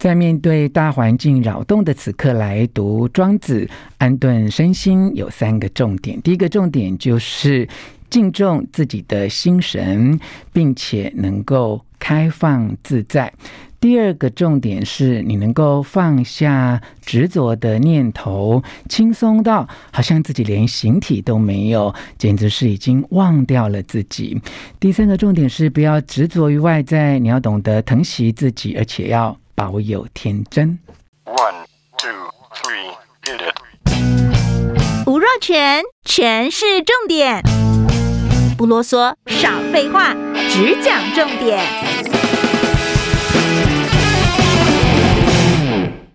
在面对大环境扰动的此刻来读庄子，安顿身心有三个重点。第一个重点就是敬重自己的心神，并且能够开放自在。第二个重点是你能够放下执着的念头，轻松到好像自己连形体都没有，简直是已经忘掉了自己。第三个重点是不要执着于外在，你要懂得疼惜自己，而且要。保有天真。One, two, three, hit it. 吴若全，全是重点，不啰嗦，少废话，只讲重点。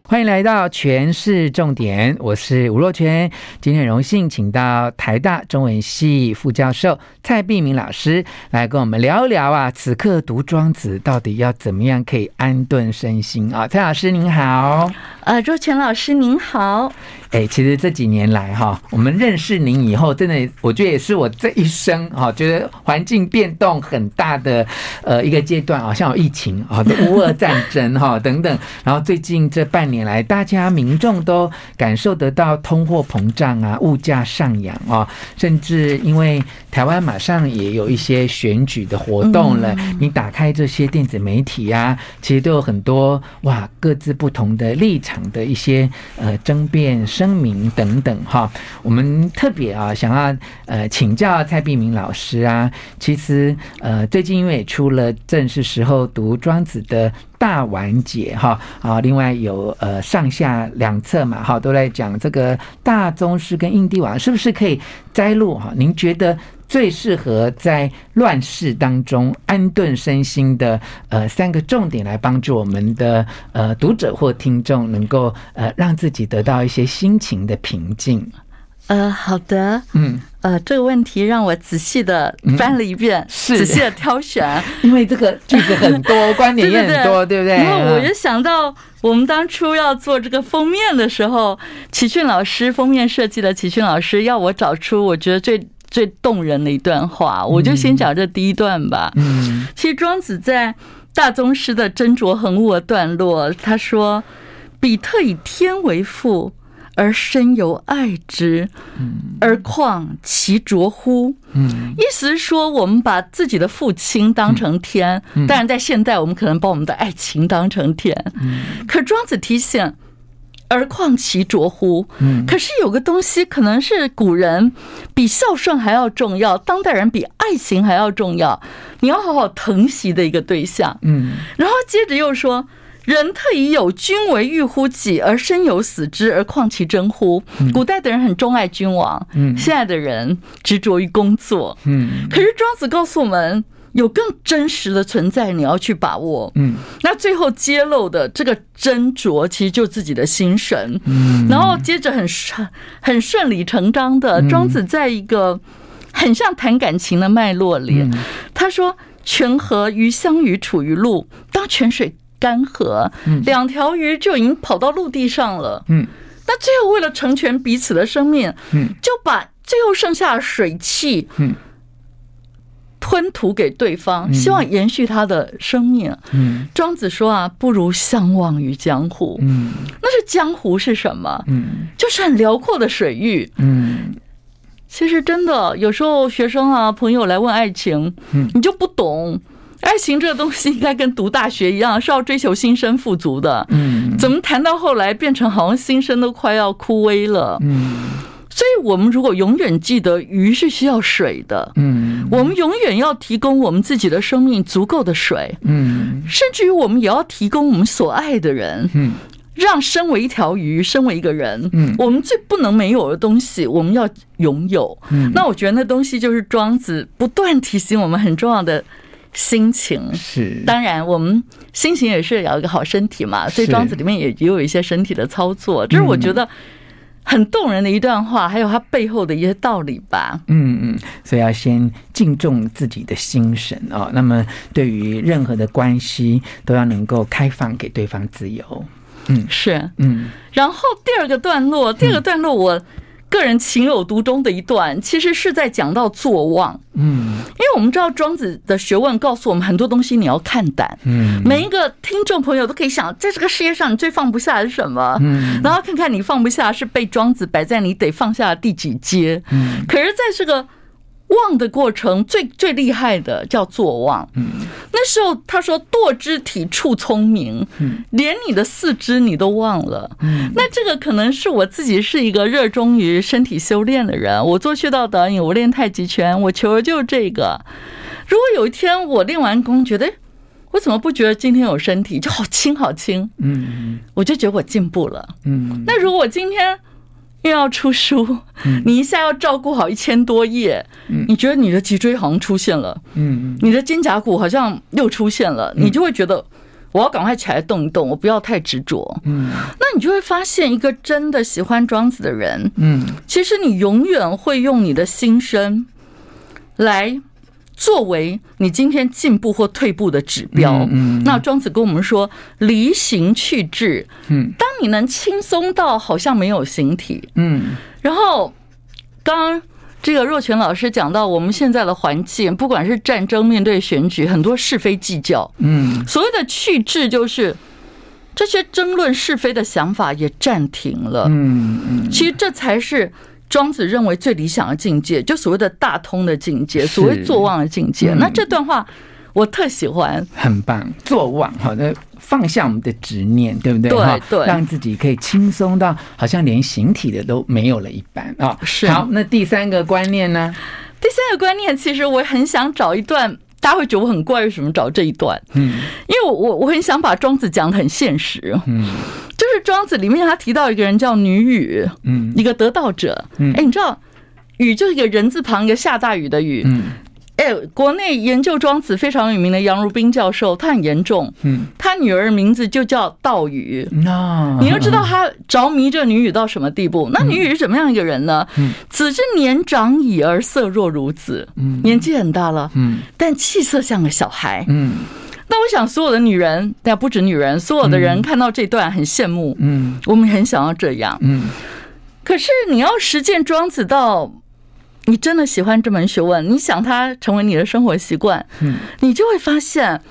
欢迎来到全市重点，我是吴若全。今天很荣幸请到台大中文系副教授蔡碧明老师来跟我们聊聊啊，此刻读庄子到底要怎么样可以安顿身心啊？蔡老师您好，呃，若泉老师您好。哎，其实这几年来哈，我们认识您以后，真的我觉得也是我这一生哈，觉得环境变动很大的呃一个阶段啊，像有疫情啊、乌俄战争哈等等，然后最近这半年来，大家民众都感受得到通货膨胀啊，物价上扬啊，甚至因为台湾马上也有一些选举的活动了，你打开这些电子媒体呀，其实都有很多哇各自不同的立场的一些呃争辩声。明等等哈，我们特别啊想要呃请教蔡碧明老师啊，其实呃最近因为也出了正是时候读庄子的大完结哈啊，另外有呃上下两册嘛哈，都在讲这个大宗师跟印帝王，是不是可以摘录哈？您觉得？最适合在乱世当中安顿身心的呃三个重点，来帮助我们的呃读者或听众，能够呃让自己得到一些心情的平静。呃，好的，嗯，呃，这个问题让我仔细的翻了一遍，嗯、是仔细的挑选，因为这个句子很多，观点也很多，对不对？然后我就想到，我们当初要做这个封面的时候，齐俊老师封面设计的齐俊老师要我找出我觉得最。最动人的一段话，我就先讲这第一段吧。嗯，其实庄子在大宗师的斟酌横物的段落，他说：“彼特以天为父，而身犹爱之，而况其浊乎？”嗯，意思是说，我们把自己的父亲当成天，当然在现代，我们可能把我们的爱情当成天。嗯，可庄子提醒。而况其浊乎？嗯，可是有个东西可能是古人比孝顺还要重要，当代人比爱情还要重要，你要好好疼惜的一个对象。嗯，然后接着又说：“人特以有君为欲乎己，而身有死之，而况其真乎？”古代的人很钟爱君王，嗯，现在的人执着于工作，嗯。可是庄子告诉我们。有更真实的存在，你要去把握。嗯，那最后揭露的这个斟酌，其实就自己的心神。嗯，然后接着很顺很顺理成章的，庄子在一个很像谈感情的脉络里，他说：“泉河鱼相与处于陆，当泉水干涸，两条鱼就已经跑到陆地上了。嗯，那最后为了成全彼此的生命，嗯，就把最后剩下的水汽，嗯。”吞吐给对方，希望延续他的生命。嗯，庄子说啊，不如相忘于江湖。嗯，那是江湖是什么？嗯，就是很辽阔的水域。嗯，其实真的有时候学生啊朋友来问爱情，嗯，你就不懂，爱情这个东西应该跟读大学一样，是要追求心生富足的。嗯，怎么谈到后来变成好像新生都快要枯萎了？嗯。所以，我们如果永远记得鱼是需要水的，嗯，我们永远要提供我们自己的生命足够的水，嗯，甚至于我们也要提供我们所爱的人，嗯，让身为一条鱼，身为一个人，嗯，我们最不能没有的东西，我们要拥有。嗯，那我觉得那东西就是庄子不断提醒我们很重要的心情。是，当然我们心情也是要一个好身体嘛，所以庄子里面也也有一些身体的操作，这是我觉得。很动人的一段话，还有它背后的一些道理吧。嗯嗯，所以要先敬重自己的心神哦。那么，对于任何的关系，都要能够开放给对方自由。嗯，是嗯。然后第二个段落，第二个段落我个人情有独钟的一段，其实是在讲到坐忘。嗯，因为我们知道庄子的学问告诉我们很多东西，你要看淡。嗯，每一个听众朋友都可以想，在这个世界上你最放不下的是什么？嗯，然后看看你放不下是被庄子摆在你得放下的第几阶。嗯，可是在这个。忘的过程最最厉害的叫坐忘。嗯，那时候他说堕肢体处聪明，嗯，连你的四肢你都忘了。嗯，那这个可能是我自己是一个热衷于身体修炼的人。我做穴道导引，我练太极拳，我求的就是这个。如果有一天我练完功，觉得我怎么不觉得今天有身体就好轻好轻？嗯，我就觉得我进步了。嗯，那如果我今天。又要出书，你一下要照顾好一千多页，你觉得你的脊椎好像出现了，嗯，你的肩胛骨好像又出现了，你就会觉得我要赶快起来动一动，我不要太执着，嗯，那你就会发现一个真的喜欢庄子的人，嗯，其实你永远会用你的心声来。作为你今天进步或退步的指标，嗯，那庄子跟我们说，离形去质，嗯，当你能轻松到好像没有形体，嗯，然后刚刚这个若泉老师讲到，我们现在的环境，不管是战争、面对选举，很多是非计较，嗯，所谓的去质，就是这些争论是非的想法也暂停了，嗯嗯，其实这才是。庄子认为最理想的境界，就所谓的大通的境界，所谓坐忘的境界。那这段话我特喜欢，很棒。坐忘，好的，放下我们的执念，对不对？对对，让自己可以轻松到好像连形体的都没有了一般啊。是。好，那第三个观念呢？第三个观念，其实我很想找一段。大家会觉得我很怪，为什么找这一段？嗯，因为我我我很想把庄子讲的很现实。嗯，就是庄子里面他提到一个人叫女禹，嗯，一个得道者。嗯，哎，你知道禹就是一个人字旁一个下大雨的雨。嗯。哎，国内研究庄子非常有名的杨如宾教授，他很严重。嗯，他女儿名字就叫道雨。那你要知道他着迷这女禹到什么地步？那女禹是怎么样一个人呢？嗯，子之年长矣而色若孺子。嗯，年纪很大了。嗯，但气色像个小孩。嗯，那我想所有的女人，但不止女人，所有的人看到这段很羡慕。嗯，我们很想要这样。嗯，可是你要实践庄子到。你真的喜欢这门学问，你想它成为你的生活习惯，嗯，你就会发现，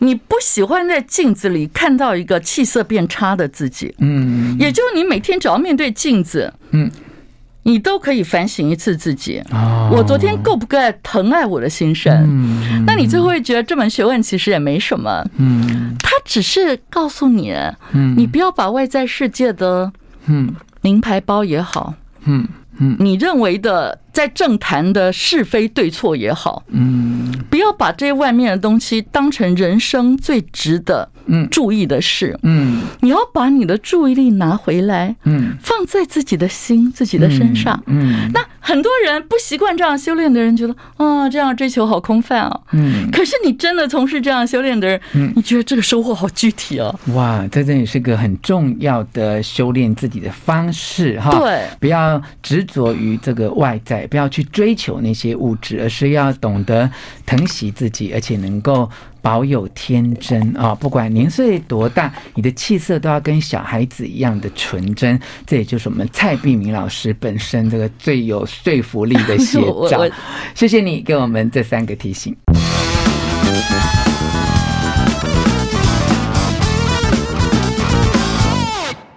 你不喜欢在镜子里看到一个气色变差的自己，嗯，也就是你每天只要面对镜子，嗯，你都可以反省一次自己，我昨天够不够疼爱我的心神？嗯，那你就会觉得这门学问其实也没什么，嗯，它只是告诉你，嗯，你不要把外在世界的，嗯，名牌包也好，嗯。你认为的在政坛的是非对错也好，嗯，不要把这些外面的东西当成人生最值得嗯。注意的事，嗯，你要把你的注意力拿回来，嗯，放在自己的心、自己的身上，嗯，那很多人不习惯这样修炼的人觉得，啊，这样追求好空泛啊，嗯，可是你真的从事这样修炼的人，嗯，你觉得这个收获好具体哦，哇，这真的是个很重要的修炼自己的方式哈，对，不要执。着于这个外在，不要去追求那些物质，而是要懂得疼惜自己，而且能够保有天真啊！不管年岁多大，你的气色都要跟小孩子一样的纯真。这也就是我们蔡碧明老师本身这个最有说服力的写照。谢谢你给我们这三个提醒。